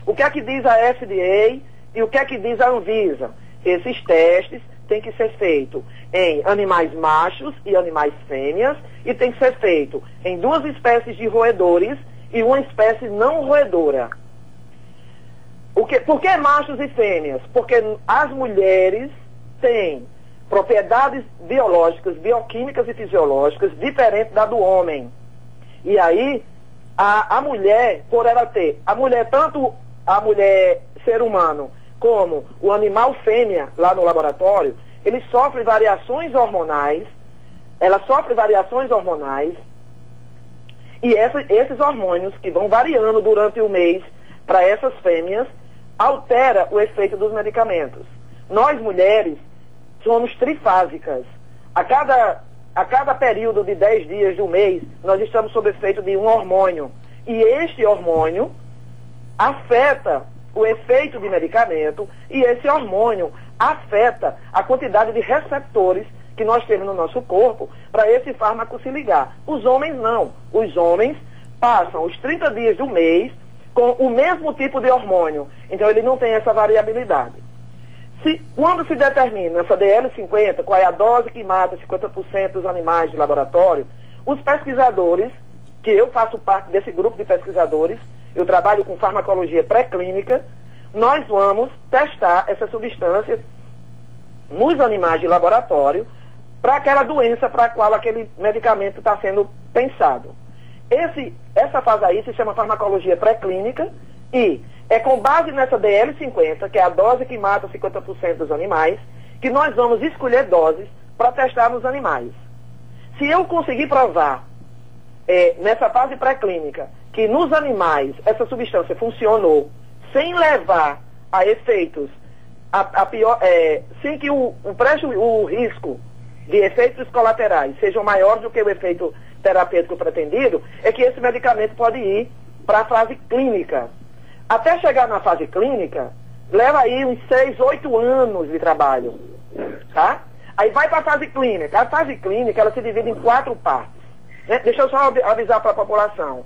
O que é que diz a FDA e o que é que diz a Anvisa? Esses testes têm que ser feitos em animais machos e animais fêmeas e tem que ser feito em duas espécies de roedores e uma espécie não roedora. O que, por que machos e fêmeas? Porque as mulheres têm propriedades biológicas, bioquímicas e fisiológicas diferentes da do homem. E aí, a, a mulher, por ela ter, a mulher, tanto a mulher ser humano como o animal fêmea lá no laboratório, ele sofre variações hormonais, ela sofre variações hormonais, e essa, esses hormônios que vão variando durante o mês para essas fêmeas, altera o efeito dos medicamentos. Nós mulheres somos trifásicas. A cada, a cada período de 10 dias de um mês, nós estamos sob efeito de um hormônio. E este hormônio afeta o efeito de medicamento e esse hormônio afeta a quantidade de receptores que nós temos no nosso corpo para esse fármaco se ligar. Os homens não. Os homens passam os 30 dias do mês com o mesmo tipo de hormônio. Então ele não tem essa variabilidade. Se, quando se determina essa DL50, qual é a dose que mata 50% dos animais de laboratório, os pesquisadores, que eu faço parte desse grupo de pesquisadores, eu trabalho com farmacologia pré-clínica, nós vamos testar essa substância nos animais de laboratório para aquela doença para a qual aquele medicamento está sendo pensado. Esse, essa fase aí se chama farmacologia pré-clínica e é com base nessa DL50, que é a dose que mata 50% dos animais, que nós vamos escolher doses para testar nos animais. Se eu conseguir provar é, nessa fase pré-clínica que nos animais essa substância funcionou sem levar a efeitos, a, a pior, é, sem que o, o, preju, o risco de efeitos colaterais sejam maiores do que o efeito terapêutico pretendido, é que esse medicamento pode ir para a fase clínica. Até chegar na fase clínica, leva aí uns 6, 8 anos de trabalho. Tá? Aí vai para a fase clínica. A fase clínica ela se divide em quatro partes. Né? Deixa eu só avisar para a população.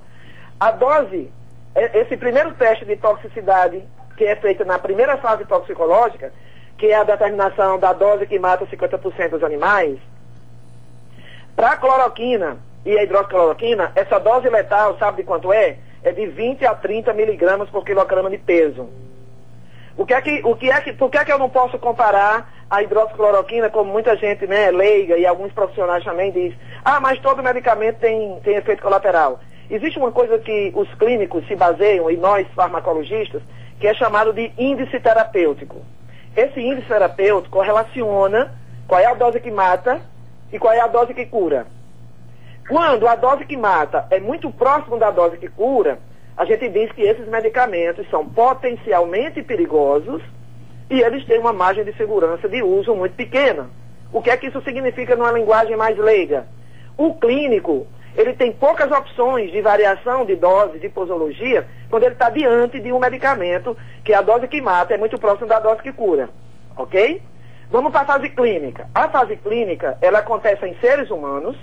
A dose, é, esse primeiro teste de toxicidade, que é feito na primeira fase toxicológica, que é a determinação da dose que mata 50% dos animais, para a cloroquina e a hidroxicloroquina, essa dose letal, sabe de quanto é? É de 20 a 30 miligramas por quilograma de peso. O que é que, o que é que, por que é que eu não posso comparar a hidroxicloroquina, como muita gente, né, leiga e alguns profissionais também diz, ah, mas todo medicamento tem, tem efeito colateral. Existe uma coisa que os clínicos se baseiam, e nós farmacologistas, que é chamado de índice terapêutico. Esse índice terapêutico relaciona qual é a dose que mata e qual é a dose que cura. Quando a dose que mata é muito próximo da dose que cura, a gente diz que esses medicamentos são potencialmente perigosos e eles têm uma margem de segurança de uso muito pequena. O que é que isso significa numa linguagem mais leiga? O clínico, ele tem poucas opções de variação de dose, de posologia, quando ele está diante de um medicamento que a dose que mata é muito próxima da dose que cura. Ok? Vamos para a fase clínica. A fase clínica, ela acontece em seres humanos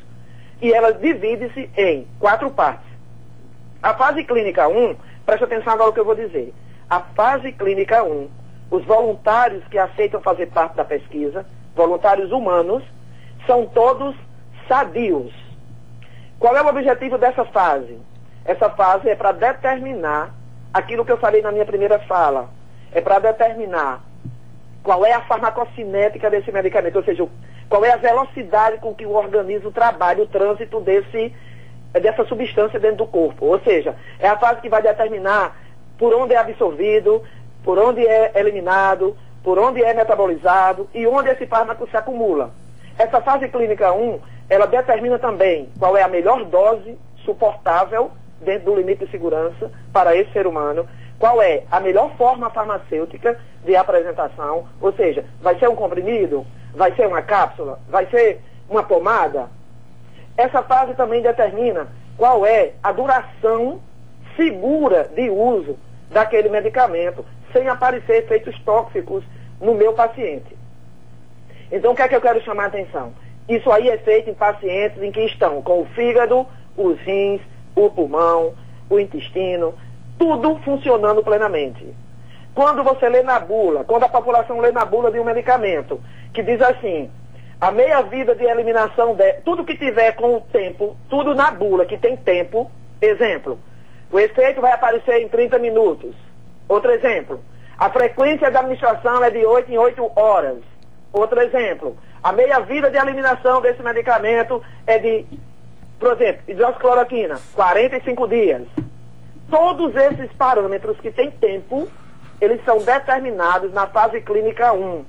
e ela divide-se em quatro partes. A fase clínica 1, preste atenção agora no que eu vou dizer. A fase clínica 1, os voluntários que aceitam fazer parte da pesquisa, voluntários humanos, são todos sadios. Qual é o objetivo dessa fase? Essa fase é para determinar aquilo que eu falei na minha primeira fala. É para determinar qual é a farmacocinética desse medicamento, ou seja, qual é a velocidade com que o organismo trabalha o trânsito desse, dessa substância dentro do corpo. Ou seja, é a fase que vai determinar por onde é absorvido, por onde é eliminado, por onde é metabolizado e onde esse fármaco se acumula. Essa fase clínica 1, ela determina também qual é a melhor dose suportável dentro do limite de segurança para esse ser humano, qual é a melhor forma farmacêutica de apresentação, ou seja, vai ser um comprimido, vai ser uma cápsula, vai ser uma pomada. Essa fase também determina qual é a duração segura de uso daquele medicamento, sem aparecer efeitos tóxicos no meu paciente. Então, o que é que eu quero chamar a atenção? Isso aí é feito em pacientes em que estão com o fígado, os rins, o pulmão, o intestino, tudo funcionando plenamente. Quando você lê na bula, quando a população lê na bula de um medicamento, que diz assim, a meia-vida de eliminação, de, tudo que tiver com o tempo, tudo na bula que tem tempo, exemplo, o efeito vai aparecer em 30 minutos. Outro exemplo, a frequência da administração é de 8 em 8 horas. Outro exemplo, a meia-vida de eliminação desse medicamento é de, por exemplo, hidroxicloroquina, 45 dias. Todos esses parâmetros que têm tempo, eles são determinados na fase clínica 1.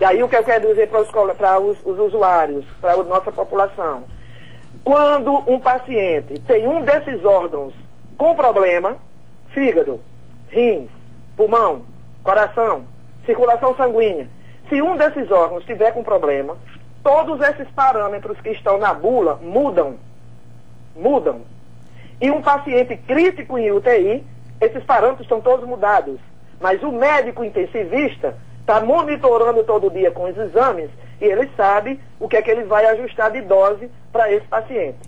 E aí o que eu quero dizer para os, para os, os usuários, para a nossa população. Quando um paciente tem um desses órgãos com problema, fígado, rins, pulmão, coração, circulação sanguínea, se um desses órgãos tiver com problema, todos esses parâmetros que estão na bula mudam. Mudam. E um paciente crítico em UTI, esses parâmetros estão todos mudados. Mas o médico intensivista está monitorando todo dia com os exames e ele sabe o que é que ele vai ajustar de dose para esse paciente.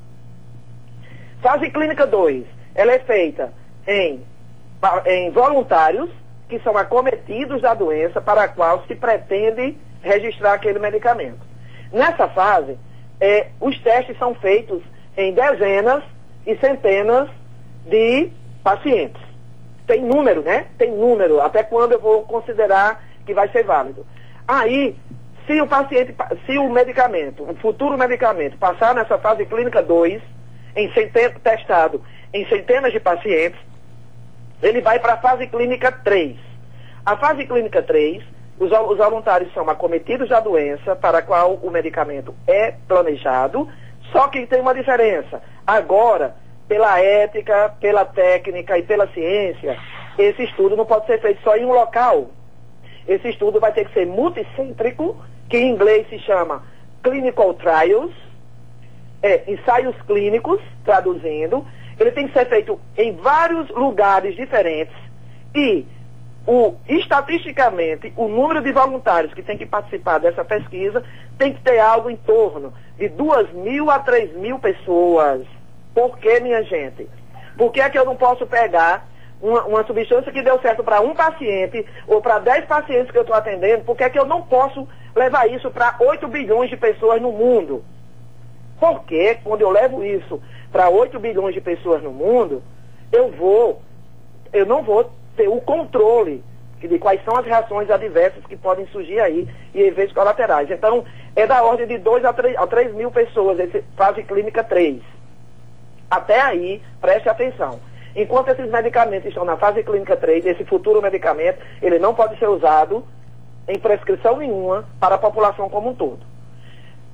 Fase clínica 2, ela é feita em em voluntários que são acometidos da doença para a qual se pretende registrar aquele medicamento. Nessa fase, é, os testes são feitos em dezenas e centenas de pacientes. Tem número, né? Tem número. Até quando eu vou considerar que vai ser válido. Aí, se o paciente, se o medicamento, o futuro medicamento, passar nessa fase clínica 2, em centena, testado em centenas de pacientes, ele vai para a fase clínica 3. A fase clínica 3, os, os voluntários são acometidos da doença para a qual o medicamento é planejado, só que tem uma diferença. Agora, pela ética, pela técnica e pela ciência, esse estudo não pode ser feito só em um local. Esse estudo vai ter que ser multicêntrico, que em inglês se chama clinical trials, é, ensaios clínicos, traduzindo. Ele tem que ser feito em vários lugares diferentes e o, estatisticamente, o número de voluntários que tem que participar dessa pesquisa tem que ter algo em torno de 2 mil a 3 mil pessoas. Por que, minha gente? Por que é que eu não posso pegar uma, uma substância que deu certo para um paciente ou para 10 pacientes que eu estou atendendo? Por que é que eu não posso levar isso para 8 bilhões de pessoas no mundo? Porque quando eu levo isso para 8 bilhões de pessoas no mundo, eu vou, eu não vou ter o controle de quais são as reações adversas que podem surgir aí e efeitos colaterais. Então, é da ordem de 2 a 3, a 3 mil pessoas, esse, fase clínica 3. Até aí, preste atenção. Enquanto esses medicamentos estão na fase clínica 3, esse futuro medicamento, ele não pode ser usado em prescrição nenhuma para a população como um todo.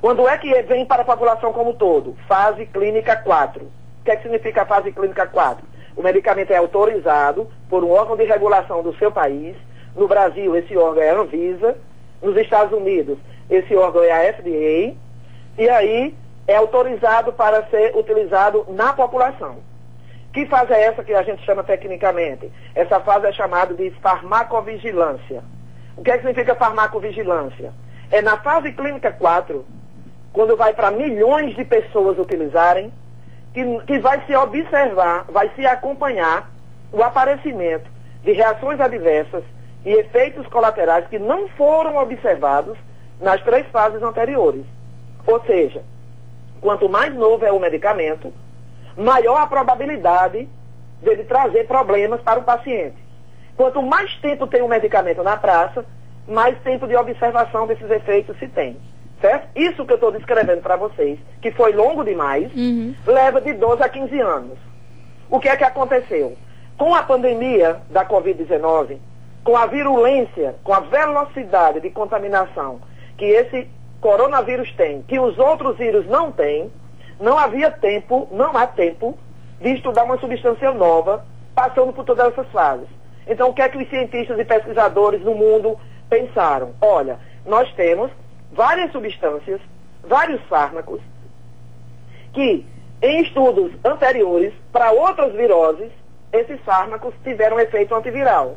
Quando é que vem para a população como um todo? Fase clínica 4. O que, é que significa a fase clínica 4? O medicamento é autorizado por um órgão de regulação do seu país. No Brasil, esse órgão é a Anvisa. Nos Estados Unidos, esse órgão é a FDA. E aí é autorizado para ser utilizado na população. Que fase é essa que a gente chama tecnicamente? Essa fase é chamada de farmacovigilância. O que, é que significa farmacovigilância? É na fase clínica 4, quando vai para milhões de pessoas utilizarem, que, que vai se observar, vai se acompanhar o aparecimento de reações adversas e efeitos colaterais que não foram observados nas três fases anteriores. Ou seja, quanto mais novo é o medicamento, maior a probabilidade dele trazer problemas para o paciente. Quanto mais tempo tem o medicamento na praça, mais tempo de observação desses efeitos se tem. Certo? Isso que eu estou descrevendo para vocês, que foi longo demais, uhum. leva de 12 a 15 anos. O que é que aconteceu? Com a pandemia da Covid-19, com a virulência, com a velocidade de contaminação que esse coronavírus tem, que os outros vírus não têm, não havia tempo, não há tempo, de estudar uma substância nova, passando por todas essas fases. Então, o que é que os cientistas e pesquisadores no mundo pensaram? Olha, nós temos várias substâncias, vários fármacos, que em estudos anteriores, para outras viroses, esses fármacos tiveram efeito antiviral.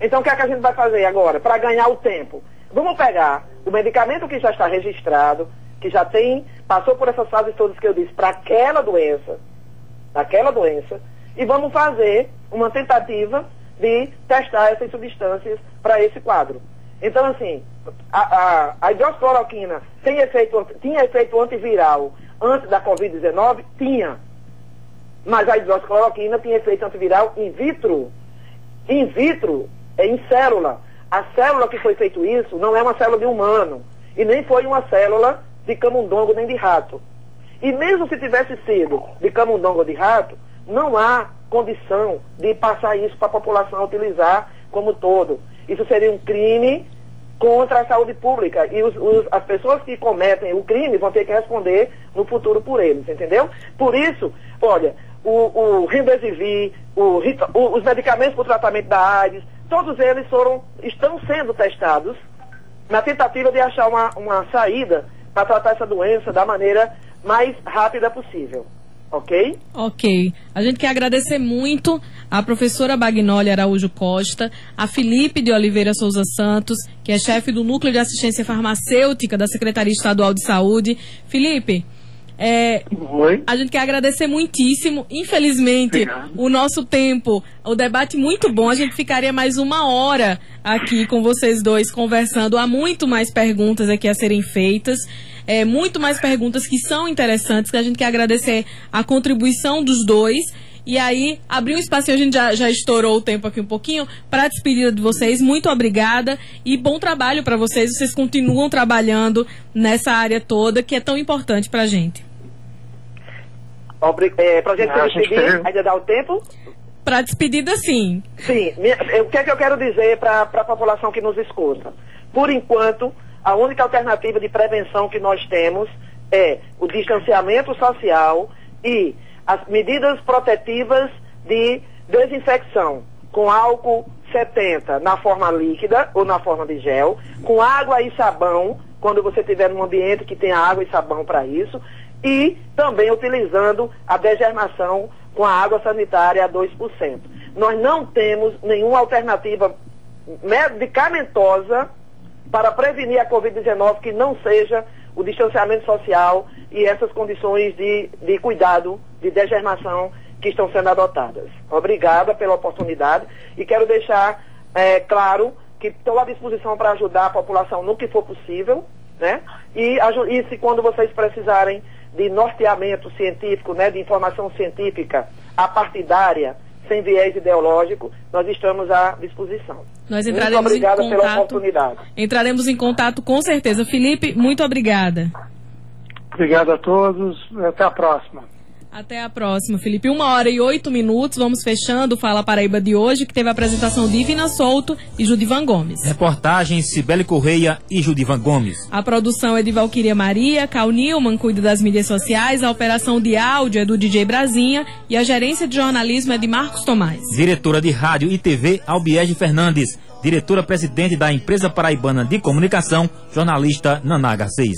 Então, o que é que a gente vai fazer agora? Para ganhar o tempo. Vamos pegar o medicamento que já está registrado, que já tem, passou por essas fases todas que eu disse, para aquela doença, aquela doença, e vamos fazer uma tentativa de testar essas substâncias para esse quadro. Então, assim, a, a, a hidroxicloroquina tem efeito, tinha efeito antiviral antes da Covid-19? Tinha. Mas a hidroxicloroquina tinha efeito antiviral in vitro. In vitro é em célula. A célula que foi feito isso não é uma célula de humano. E nem foi uma célula de camundongo nem de rato. E mesmo se tivesse sido de camundongo ou de rato, não há condição de passar isso para a população utilizar como todo. Isso seria um crime contra a saúde pública. E os, os, as pessoas que cometem o crime vão ter que responder no futuro por eles, entendeu? Por isso, olha, o, o Remdesivir, o, o, os medicamentos para o tratamento da AIDS, todos eles foram, estão sendo testados na tentativa de achar uma, uma saída para tratar essa doença da maneira mais rápida possível. Ok? Ok. A gente quer agradecer muito a professora Bagnoli Araújo Costa, a Felipe de Oliveira Souza Santos, que é chefe do Núcleo de Assistência Farmacêutica da Secretaria Estadual de Saúde. Felipe, É. A gente quer agradecer muitíssimo. Infelizmente, Obrigado. o nosso tempo, o debate muito bom. A gente ficaria mais uma hora aqui com vocês dois conversando. Há muito mais perguntas aqui a serem feitas. É, muito mais perguntas que são interessantes, que a gente quer agradecer a contribuição dos dois. E aí, abrir um espacinho, a gente já, já estourou o tempo aqui um pouquinho, para a despedida de vocês. Muito obrigada e bom trabalho para vocês. Vocês continuam trabalhando nessa área toda que é tão importante para a gente. É, para gente se despedir, ainda dá o tempo? Para despedida, sim. Sim. Minha, o que é que eu quero dizer para a população que nos escuta? Por enquanto, a única alternativa de prevenção que nós temos é o distanciamento social e as medidas protetivas de desinfecção com álcool 70 na forma líquida ou na forma de gel, com água e sabão, quando você estiver num ambiente que tenha água e sabão para isso, e também utilizando a degermação com a água sanitária a 2%. Nós não temos nenhuma alternativa medicamentosa para prevenir a Covid-19 que não seja o distanciamento social e essas condições de, de cuidado, de degermação que estão sendo adotadas. Obrigada pela oportunidade e quero deixar é, claro que estou à disposição para ajudar a população no que for possível, né? E, e se quando vocês precisarem de norteamento científico, né, de informação científica apartidária, sem viés ideológico, nós estamos à disposição. Nós entraremos muito obrigada em contato, pela oportunidade. Entraremos em contato com certeza. Felipe, muito obrigada. Obrigado a todos. Até a próxima. Até a próxima, Felipe. Uma hora e oito minutos. Vamos fechando o Fala Paraíba de hoje, que teve a apresentação de Ivina Souto e Judivan Gomes. Reportagem Cibele Correia e Judivan Gomes. A produção é de Valquíria Maria, Cal Nilman cuida das mídias sociais, a operação de áudio é do DJ Brasinha e a gerência de jornalismo é de Marcos Tomás. Diretora de Rádio e TV, Albiege Fernandes. Diretora-presidente da Empresa Paraibana de Comunicação, jornalista Naná Garcês.